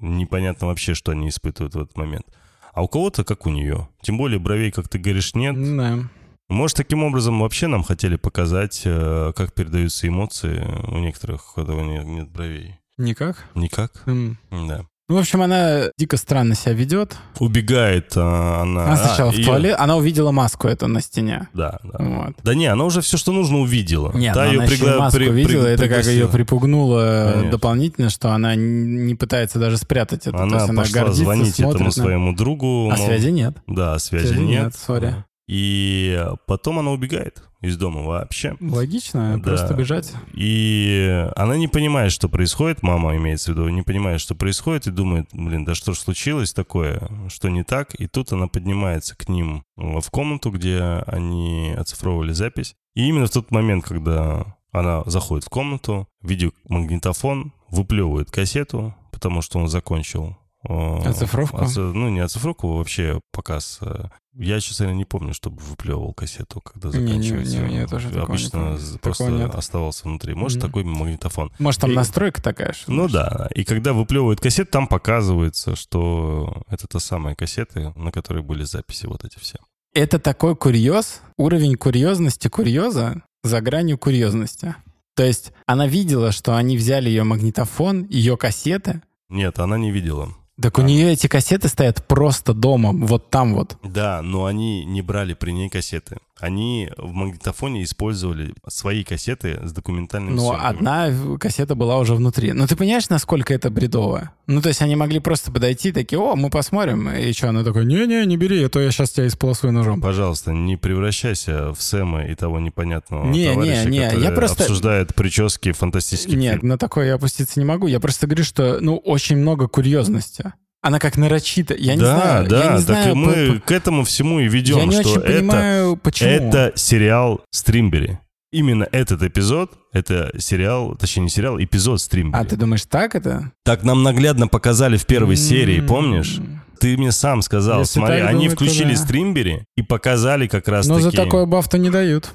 непонятно вообще, что они испытывают в этот момент. А у кого-то как у нее. Тем более бровей, как ты говоришь, нет. Да. Может, таким образом вообще нам хотели показать, э, как передаются эмоции у некоторых, у кого нет, нет бровей. Никак? Никак? М. Да. Ну, в общем, она дико странно себя ведет. Убегает а, она. Она сначала А, в туалет, она увидела маску эту на стене. Да, да. Вот. Да не, она уже все, что нужно, увидела. Нет, но её она еще пригла- маску при- при- видела, это как ее припугнуло Конечно. дополнительно, что она не пытается даже спрятать это. То Она есть она пошла гордится, звонить смотрит этому на- своему другу. А мол, связи нет. Да, связи, Связи нет. нет, сори. И потом она убегает из дома вообще. Логично, Да. просто бежать. И она не понимает, что происходит, мама имеется в виду, не понимает, что происходит, и думает, блин, да что ж случилось такое, что не так? И тут она поднимается к ним в комнату, где они оцифровывали запись. И именно в тот момент, когда она заходит в комнату, видеомагнитофон, выплевывает кассету, потому что он закончил Оцифровку? оци- ну, не оцифровку, вообще показ. э. Я, честно не помню, чтобы выплевывал кассету, когда Не, не, заканчивается. не, я тоже не Обычно помню. з- Такого просто нет. оставался внутри. Может, Мгм. такой магнитофон. Может, там И- настройка такая? что Ну да. И когда выплевывают кассету, там показывается, что это та самая кассеты, на которой были записи вот эти все. Это такой курьез, уровень курьезности курьеза за гранью курьезности. То есть она видела, что они взяли ее магнитофон, ее кассеты. Нет, она не видела. Так у нее эти кассеты стоят просто дома, вот там вот. Да, но они не брали при ней кассеты. Они в магнитофоне использовали свои кассеты с документальными Но съемками. одна кассета была уже внутри. Ну ты понимаешь, насколько это бредово? Ну то есть они могли просто подойти, такие, о, мы посмотрим. И что, она такой, не-не, не бери, а то я сейчас тебя исполосую ножом. Пожалуйста, не превращайся в Сэма и того непонятного Не, не, товарища, не, я который просто- обсуждает прически фантастических Нет, фильмов. на такое я опуститься не могу. Я просто говорю, что, ну, очень много курьезности. Она как нарочито. Я не да, знаю. да, я не знаю, мы по- к этому всему и ведем, Я не что очень это, понимаю, почему. это сериал Стримбери. Именно этот эпизод, это сериал, точнее не сериал, эпизод Стримбери. А ты думаешь, так это? Так нам наглядно показали в первой серии, М, помнишь? Ты мне сам сказал, Если смотри, они думать, то включили да. стримбери и показали как раз Но таки... за такое бафту не дают.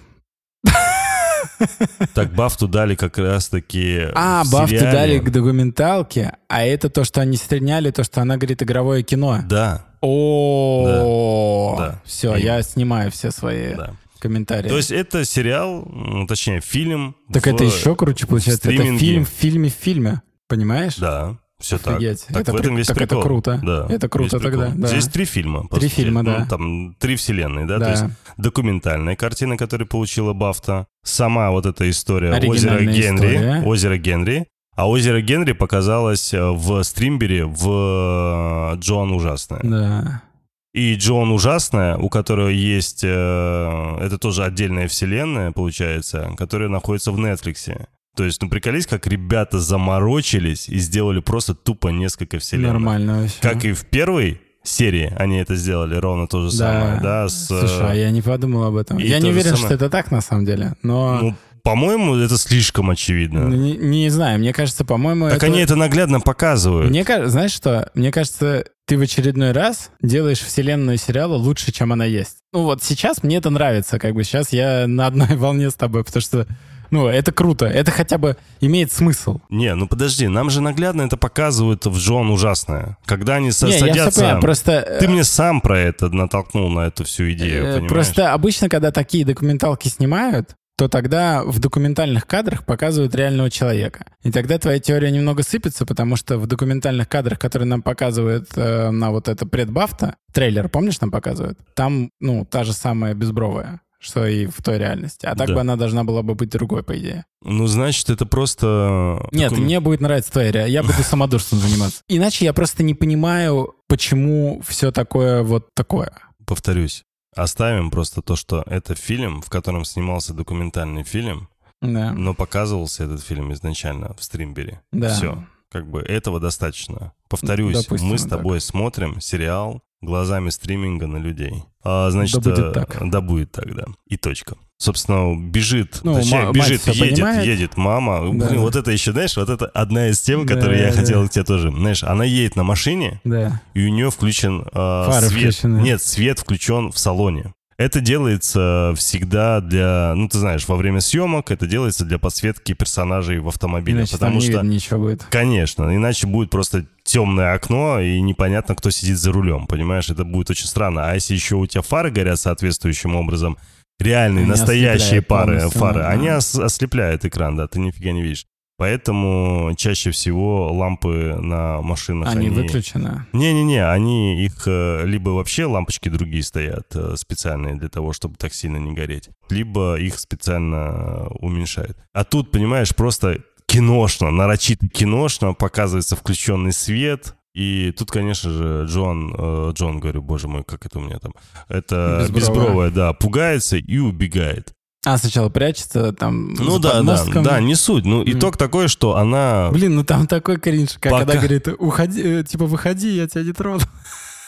Так бафту дали как раз таки А, бафту дали к документалке, а это то, что они сняли, то, что она говорит игровое кино. Да, О, Да, все, я снимаю все свои комментарии. То есть это сериал, м, точнее фильм. так это еще круче получается. Это фильм в фильме в фильме, понимаешь? Да, все так. Офигеть. Так Это в этом весь так это прикол. круто. Да, Это круто тогда, да. Здесь три фильма. Три сути. фильма, да. Ну, там три вселенные, да? Да. То есть документальная картина, которая получила Бафта. Сама вот эта история озера Генри. история. Озеро Генри. А озеро Генри показалось э, в стримбере в э, Джоан Ужасная. Да. И Джон Ужасная, у которой есть... э, это тоже отдельная вселенная, получается, которая находится в Нетфликсе. То есть, ну, приколись, как ребята заморочились и сделали просто тупо несколько вселенных. Нормально вообще. Как и в первой серии они это сделали ровно то же самое, да, с... Слушай, а я не подумал об этом. и я не уверен, самое. что это так на самом деле, но... Ну, по-моему, это слишком очевидно. Ну, Не, не знаю, мне кажется, по-моему, так это... они это наглядно показывают. Мне кажется, знаешь что? Мне кажется, ты в очередной раз делаешь вселенную сериала лучше, чем она есть. Ну вот сейчас мне это нравится, как бы сейчас я на одной волне с тобой, потому что, ну, это круто, это хотя бы имеет смысл. Не, ну подожди, нам же наглядно это показывают в Джон Ужасное. Когда они со- не, я садятся... понимаю, просто... Ты мне сам про это натолкнул на эту всю идею, э, понимаешь? Просто обычно, когда такие документалки снимают, то тогда в документальных кадрах показывают реального человека. И тогда твоя теория немного сыпется, потому что в документальных кадрах, которые нам показывают э, на вот это предбафта, трейлер, помнишь, нам показывают? Там, ну, та же самая безбровая, что и в той реальности. А так Да. бы она должна была бы быть другой, по идее. Ну, значит, это просто... Нет, такой- мне будет нравиться твоя реакция. Я буду самодурством заниматься. Иначе я просто не понимаю, почему все такое вот такое. Повторюсь, оставим просто то, что это фильм, в котором снимался документальный фильм, Да. но показывался этот фильм изначально в стримбере. Да. Все. Как бы этого достаточно. Повторюсь, Допустим, мы с так. тобой смотрим сериал глазами стриминга на людей. А, значит, Да будет э, так. Да будет так, да. И точка. Собственно, бежит, Ну, точнее, бежит, едет, понимает. едет мама. Да. Блин, вот это еще, знаешь, вот это одна из тем, Да, которые я да. хотел к тебе тоже. Знаешь, она едет на машине, Да. и у нее включен э, Фары свет. включены. Нет, свет включен в салоне. Это делается всегда для, ну ты знаешь, во время съемок это делается для подсветки персонажей в автомобиле, Иначе там потому не что, видно ничего будет. конечно, иначе будет просто темное окно и непонятно, кто сидит за рулем, понимаешь? Это будет очень странно. А если еще у тебя фары горят соответствующим образом, реальные, Они настоящие пары, фары, да. они ос- ослепляют экран, да, ты нифига не видишь. Поэтому чаще всего лампы на машинах Они выключены. не-не-не, они их э, либо вообще лампочки другие стоят э, специальные для того, чтобы так сильно не гореть, либо их специально уменьшают. А тут, понимаешь, просто киношно, нарочито киношно показывается включенный свет. И тут, конечно же, Джон, э, Джон, говорю, боже мой, как это у меня там, это Безбровая. безбровая, да, пугается и убегает. А, сначала прячется там Ну да, да, да, не суть. Ну, итог такой, что она Блин, ну там такой кринж, как Пока- когда говорит, уходи, э, типа, выходи, я тебя не трону.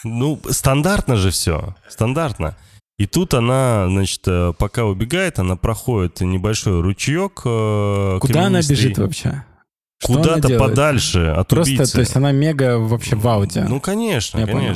Ну, стандартно же все. Стандартно. И тут она, значит, э, пока убегает, она проходит небольшой ручеек. э, Куда она бежит вообще? Куда-то подальше от Просто, убийцы. то есть она мега вообще в ауте. Ну, конечно, Я понял.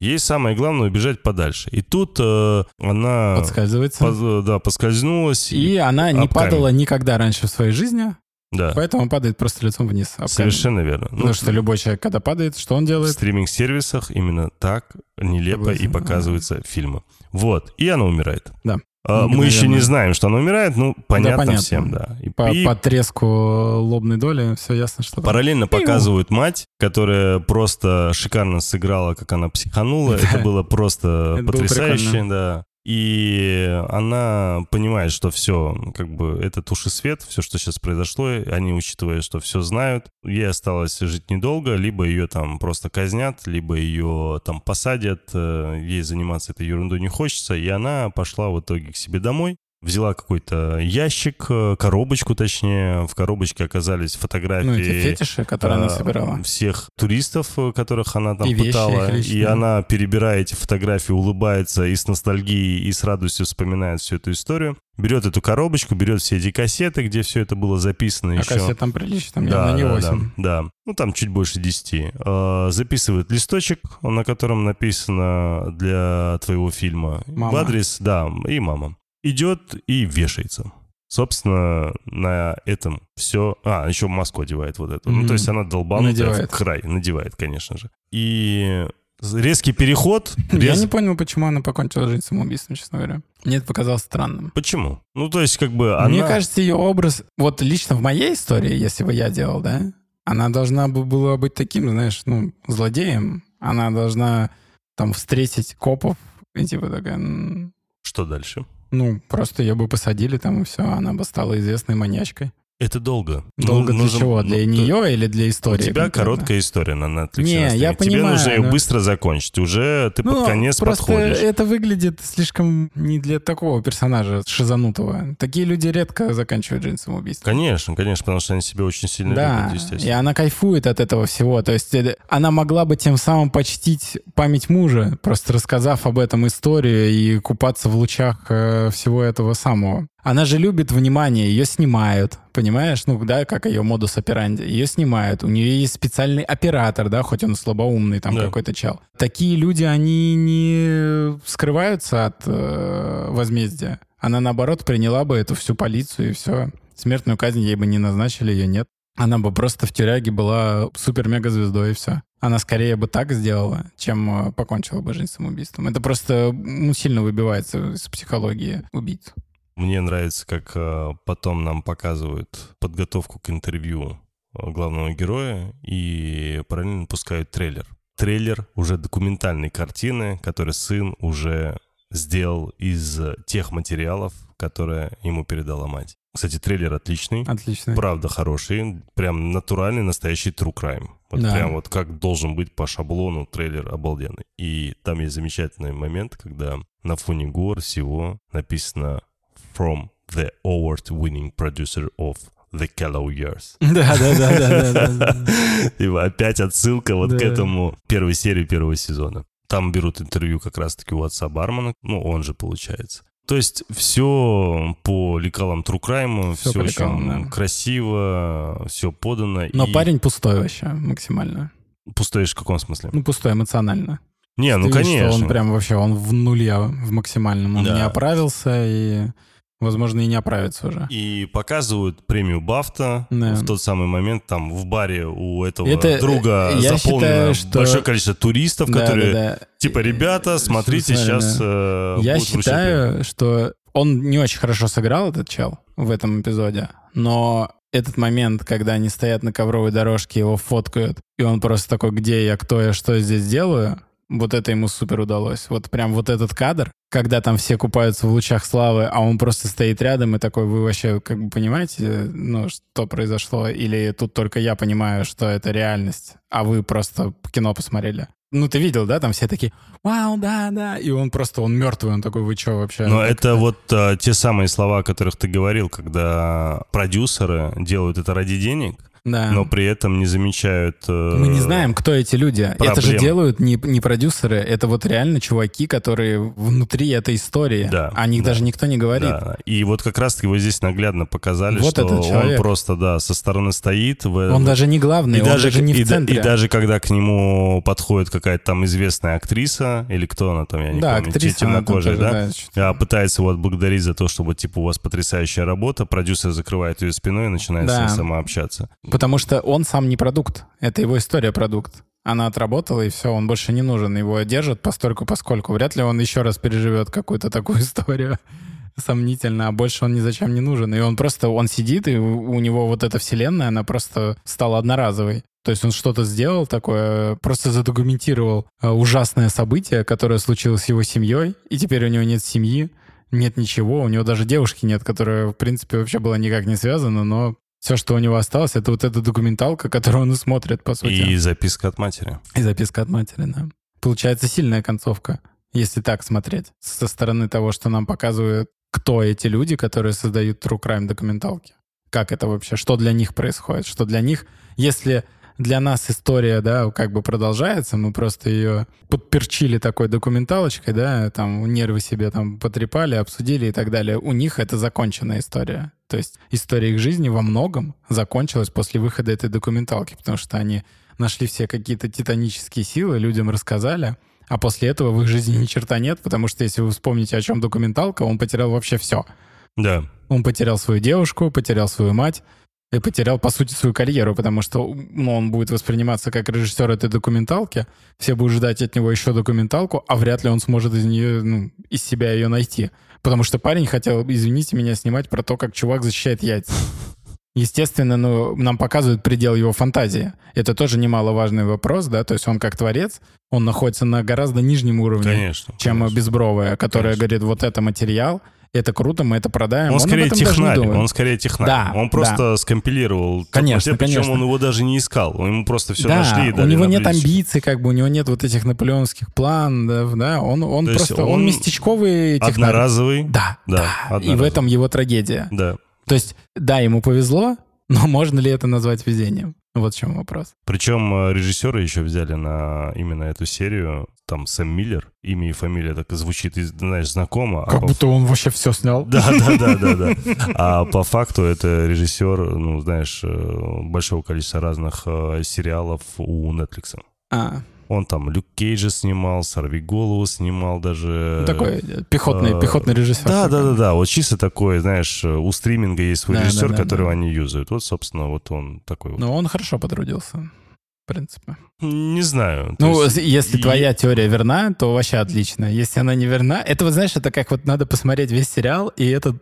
Ей самое главное убежать подальше. И тут э, она Подсказывается. поз- да, поскользнулась. И она не об камень. падала никогда раньше в своей жизни, да, поэтому падает просто лицом вниз. об камень. совершенно верно. Ну, Потому что любой человек, когда падает, что он в делает? стриминг-сервисах именно так нелепо и Согласен, показываются фильмы. Вот, и она умирает. Да. А, Мы еще не знаем, что она умирает, ну, понятно, понятно. всем, да. И, По, и по треску лобной доли все ясно, что там. параллельно показывают мать, которая просто шикарно сыграла, как она психанула. Это было просто Это было потрясающе, прикольно. да. И она понимает, что все, как бы, это туши свет, все, что сейчас произошло, они, учитывая, что все знают, ей осталось жить недолго, либо ее там просто казнят, либо ее там посадят, э, ей заниматься этой ерундой не хочется, и она пошла в итоге к себе домой, взяла какой-то ящик, э, коробочку точнее. В коробочке оказались фотографии... Ну, эти фетиши, которые она а, собирала. Всех туристов, э, которых она там И вещи пытала. личные. И она, перебирая эти фотографии, улыбается и с ностальгией, и с радостью вспоминает всю эту историю. Берет эту коробочку, берет все эти кассеты, где все это было записано А еще. кассет там прилично, там явно не да, 8. Да, да. Ну, там чуть больше 10. Э, Записывает листочек, на котором написано для твоего фильма. Мама. В адрес, да, и мама. Идет и вешается. Собственно, на этом все... А, еще маску одевает вот эту. Ну, Мгм. то есть она долбанутая Надевает. в край. Надевает, конечно же. И резкий переход... Я рез- не понял, почему она покончила жизнь самоубийством, честно говоря. Мне это показалось странным. Почему? Ну, то есть, как бы она... Мне кажется, ее образ, вот лично в моей истории, если бы я делал, да, она должна бы была быть таким, знаешь, ну, злодеем. Она должна там встретить копов и типа такая, Что дальше? Ну, просто ее бы посадили там и все, она бы стала известной маньячкой. Это долго. Долго Ну, для нужно- чего? ну, Для то- нее или для истории? У тебя конкретно? короткая история на Netflix. Не, я стриме. Тебе понимаю, нужно ее но- быстро закончить. Уже ты Ну, под конец просто подходишь. это выглядит слишком не для такого персонажа шизанутого. Такие люди редко заканчивают жизнь самоубийством. Конечно, конечно, потому что они себя очень сильно Да, любят, и естественно. она кайфует от этого всего. То есть э, она могла бы тем самым почтить память мужа, просто рассказав об этом историю и купаться в лучах э, всего этого самого. Она же любит внимание, ее снимают, понимаешь? Ну, да, как ее модус операнди. Ее снимают, у нее есть специальный оператор, да, хоть он слабоумный там Да. какой-то чел. Такие люди, они не скрываются от э, возмездия. Она, наоборот, приняла бы эту всю полицию и все. Смертную казнь ей бы не назначили, ее нет. Она бы просто в тюряге была супер-мега-звездой, и все. Она скорее бы так сделала, чем э, покончила бы жизнь самоубийством. Это просто ну, сильно выбивается из психологии убийц. Мне нравится, как э, потом нам показывают подготовку к интервью э, главного героя и параллельно пускают трейлер. Трейлер уже документальной картины, который сын уже сделал из э, тех материалов, которые ему передала мать. Кстати, трейлер отличный. Отлично. Правда хороший, прям натуральный, настоящий true crime. Вот Да. прям вот как должен быть по шаблону трейлер обалденный. И там есть замечательный момент, когда на фоне гор всего написано «From the award-winning producer of The Callow Years». Да, да, да, да, да, да. Опять отсылка вот к этому первой серии первого сезона. Там берут интервью как раз-таки у отца Бармана, ну, он же получается. То есть все по лекалам True Crime, все по очень лекалам, да. красиво, все подано. Но и парень пустой вообще максимально. Пустуешь в каком смысле? Ну, пустой эмоционально. Не, ну Ты видишь, что конечно. он прям вообще, он в нуле, в максимальном. Он Да. не оправился и, возможно, и не оправится уже. И показывают премию Бафта Да. в тот самый момент, там в баре у этого Это, друга э, я заполнено считаю, что- большое количество туристов, Да, которые да, да. типа, ребята, смотрите, Смотри, сейчас э, Я считаю, что он не очень хорошо сыграл, этот чел, в этом эпизоде. Но этот момент, когда они стоят на ковровой дорожке, его фоткают, и он просто такой, где я, кто я, что я здесь делаю, вот это ему супер удалось. Вот прям вот этот кадр, когда там все купаются в лучах славы, а он просто стоит рядом и такой, вы вообще как бы понимаете, ну, что произошло? Или тут только я понимаю, что это реальность, а вы просто кино посмотрели? Ну, ты видел, да, там все такие, вау, да, да, и он просто, он мертвый, он такой, вы что вообще? Но Так, это вот э, те самые слова, о которых ты говорил, когда продюсеры делают это ради денег, да. но при этом не замечают... э, Мы не знаем, кто эти люди. Это же проблем. делают не, не продюсеры, это вот реально чуваки, которые внутри этой истории. Да, О них да. даже никто не говорит. Да, и вот как раз-таки вот здесь наглядно показали, Вот что он просто, да, со стороны стоит. В, Он даже не главный, и он даже, даже не и, в да- центре. и даже когда к нему подходит какая-то там известная актриса, или кто она там, я не да, помню, актриса, темнокожая, тоже, да? что-то- А, пытается его отблагодарить за то, чтобы, типа, у вас потрясающая работа, продюсер закрывает ее спиной и начинает Да. с ней сама общаться. Потому что он сам не продукт. Это его история продукт. Она отработала, и все, он больше не нужен. Его держат постольку поскольку. Вряд ли он еще раз переживет какую-то такую историю сомнительно, а больше он ни зачем не нужен. И он просто, он сидит, и у него вот эта вселенная, она просто стала одноразовой. То есть он что-то сделал такое, просто задокументировал э, ужасное событие, которое случилось с его семьей, и теперь у него нет семьи, нет ничего, у него даже девушки нет, которая, в принципе, вообще была никак не связана, но все, что у него осталось, это вот эта документалка, которую он и смотрит, по сути. И записка от матери. И записка от матери, да. Получается сильная концовка, если так смотреть, со стороны того, что нам показывают, кто эти люди, которые создают true crime документалки. Как это вообще, что для них происходит, что для них, если для нас история, да, как бы продолжается, мы просто ее подперчили такой документалочкой, да, там нервы себе там потрепали, обсудили и так далее. У них это законченная история. То есть история их жизни во многом закончилась после выхода этой документалки, потому что они нашли все какие-то титанические силы, людям рассказали, а после этого в их жизни ни черта нет, потому что если вы вспомните, о чем документалка, он потерял вообще все. Да. Он потерял свою девушку, потерял свою мать, и потерял, по сути, свою карьеру, потому что ну, он будет восприниматься как режиссер этой документалки, все будут ждать от него еще документалку, а вряд ли он сможет из нее, ну, из себя ее найти. Потому что парень хотел, извините меня, снимать про то, как чувак защищает яйца. Естественно, ну, нам показывают предел его фантазии. Это тоже немаловажный вопрос, да, то есть он как творец, он находится на гораздо нижнем уровне, конечно, чем конечно. Безбровая, которая Конечно. говорит, вот это материал, это круто, мы это продаем. Он, об скорее технарь, он скорее технарь. Да, он просто скомпилировал. тот Конечно, материал, Причем конечно. он его даже не искал. Ему просто все да, нашли и у дали него на нет амбиций, как бы у него нет вот этих наполеоновских планов, да, он, он То просто, он, он местечковый технарь. Одноразовый. Да, Да, И в этом его трагедия. Да. То есть, да, ему повезло, но можно ли это назвать везением? Вот в чем вопрос. Причем э, режиссеры еще взяли на именно эту серию. Там Сэм Миллер, имя и фамилия так и звучит, и, знаешь, знакомо. а Как по будто он вообще все снял. Да, да, да, да, да. А по факту это режиссер, ну, знаешь, э, большого количества разных э, сериалов у Netflix. А, Он там Люк Кейджа снимал, Сорви голову снимал даже. ну, такой э, пехотный, э, пехотный режиссер. Да, да, да, да. Вот чисто такой, знаешь, э, у стриминга есть свой Да, да, режиссер, да, которого да. они юзают. Вот, собственно, вот он такой вот. Но он хорошо потрудился, в принципе. Не знаю. Ну, есть- если и- твоя теория верна, то вообще отлично. Если она не верна, это вот знаешь, это как вот надо посмотреть весь сериал, и эта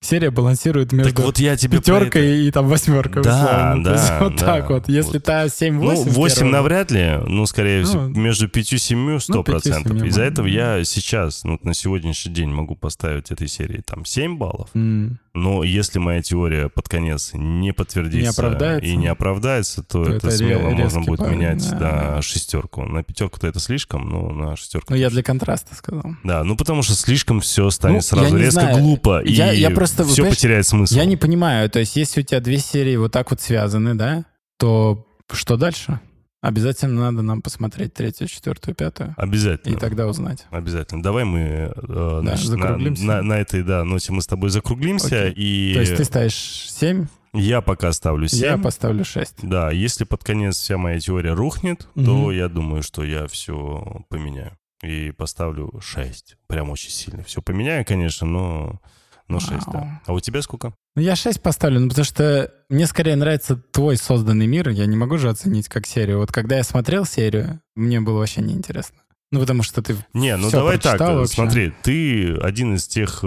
серия балансирует между Так вот я тебе пятеркой это- и там восьмеркой. Да, условно. То есть да, вот да. так вот. Если Вот. та 7-8... Ну, 8 первого- навряд ли, ну, скорее всего, Ну, между 5-7 100%. ну, 5-7, Из-за этого да. я сейчас, ну, на сегодняшний день могу поставить этой серии там 7 баллов. М, Но если моя теория под конец не подтвердится Не и не оправдается, то, То это, это смело можно будет парень, менять да. на шестерку. На пятерку-то это слишком, но на шестерку. Ну, я для контраста сказал. Да, ну потому что слишком все станет Ну, сразу я резко знаю. глупо, и Я- я просто, все понимаешь, потеряет смысл. Я не понимаю, то есть если у тебя две серии вот так вот связаны, да, то что дальше? Обязательно надо нам посмотреть третью, четвертую, пятую, и Обязательно. тогда узнать. Обязательно. Давай мы э, значит, на, на- на этой да, ноте мы с тобой закруглимся. Окей. И То есть ты ставишь 7, я пока ставлю 7. я поставлю 6. Да, если под конец вся моя теория рухнет, то Мгм. я думаю, что я все поменяю. И поставлю 6. Прям очень сильно. Все поменяю, конечно, но, но 6, Вау. да. А у тебя сколько? Ну, я 6 поставлю, ну, потому что мне скорее нравится твой созданный мир. Я не могу же оценить как серию. Вот когда я смотрел серию, мне было вообще неинтересно. Ну, потому что ты Не, ну давай так, э, вообще. смотри, ты один из тех э,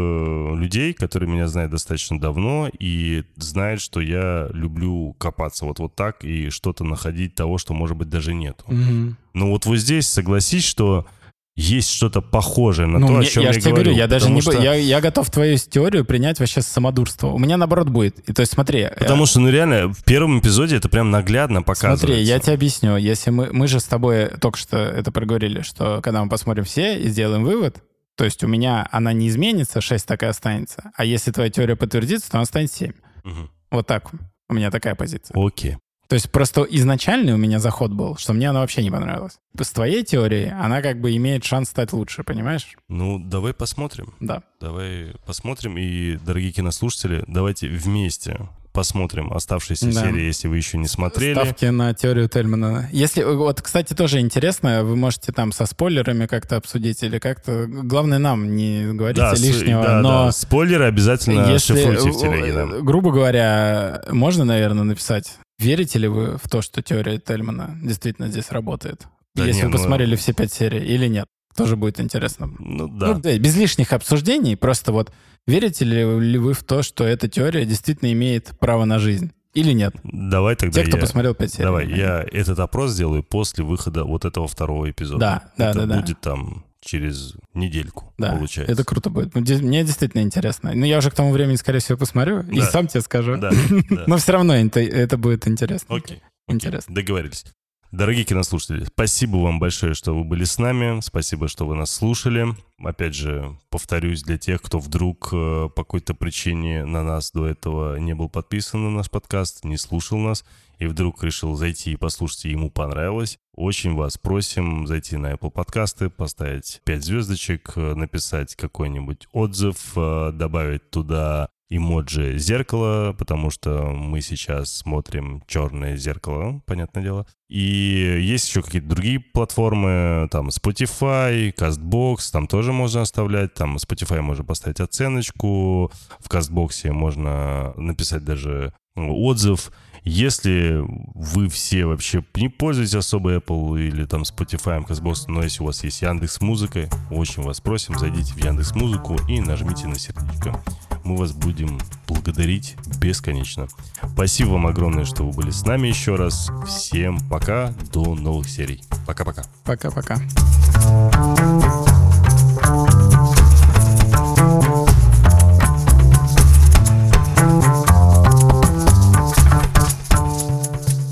людей, которые меня знают достаточно давно и знает, что я люблю копаться вот, вот так и что-то находить того, что, может быть, даже нету. Мгм. Но вот вот здесь согласись, что есть что-то похожее на ну, то, о мне- чем я я, тебе говорю. говорю, я даже не... что- Я, я готов твою теорию принять вообще с самодурства. У меня наоборот будет. И, то есть смотри... э, Потому что, ну реально, в первом эпизоде это прям наглядно показывается. Смотри, я тебе объясню. Если мы, мы же с тобой только что это проговорили, что когда мы посмотрим все и сделаем вывод, то есть у меня она не изменится, 6 так и останется. А если твоя теория подтвердится, то она станет 7. Мгм. Вот так у меня такая позиция. Окей. То есть просто изначальный у меня заход был, что мне она вообще не понравилась. С твоей теорией она как бы имеет шанс стать лучше, понимаешь? Ну, давай посмотрим. Да. Давай посмотрим. И, дорогие кинослушатели, давайте вместе посмотрим оставшиеся Да. серии, если вы еще не смотрели. Ставки на теорию Тельмана. Если, вот, кстати, тоже интересно, вы можете там со спойлерами как-то обсудить или как-то... Главное нам не говорите Да, лишнего, да, но... да. Спойлеры обязательно Если, шифруйте в телеге. да. грубо говоря, можно, наверное, написать, верите ли вы в то, что теория Тельмана действительно здесь работает? Да Если не, вы ну- посмотрели все пять серий или нет? Тоже будет интересно. Ну Ну, да. да, без лишних обсуждений, просто вот верите ли, вы в то, что эта теория действительно имеет право на жизнь? Или нет? Давай тогда Те, кто я... посмотрел пять серий. Давай, я этот опрос сделаю после выхода вот этого второго эпизода. Да, да, Это да, да. будет там через недельку, Да, получается. это круто будет. Ну, Мне действительно интересно. Ну, я уже к тому времени, скорее всего, посмотрю и Да. сам тебе скажу. Да, да. Но все равно это, это будет интересно. Окей. окей, Интересно. Договорились. Дорогие кинослушатели, спасибо вам большое, что вы были с нами. Спасибо, что вы нас слушали. Опять же, повторюсь, для тех, кто вдруг э, по какой-то причине на нас до этого не был подписан на наш подкаст, не слушал нас, и вдруг решил зайти и послушать, и ему понравилось, очень вас просим зайти на Apple подкасты, поставить 5 звездочек, написать какой-нибудь отзыв, э, добавить туда эмоджи зеркала, потому что мы сейчас смотрим черное зеркало, понятное дело. И есть еще какие-то другие платформы, там Spotify, CastBox, там тоже можно оставлять, там Spotify можно поставить оценочку, в CastBox можно написать даже отзыв. Если вы все вообще не пользуетесь особо Apple или там Spotify, CastBox, но если у вас есть Яндекс Музыка, очень вас просим, зайдите в Яндекс Музыку и нажмите на сердечко. Мы вас будем благодарить бесконечно. Спасибо вам огромное, что вы были с нами еще раз. Всем пока, до новых серий. Пока-пока. Пока-пока.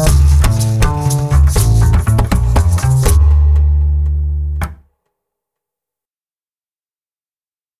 Peace.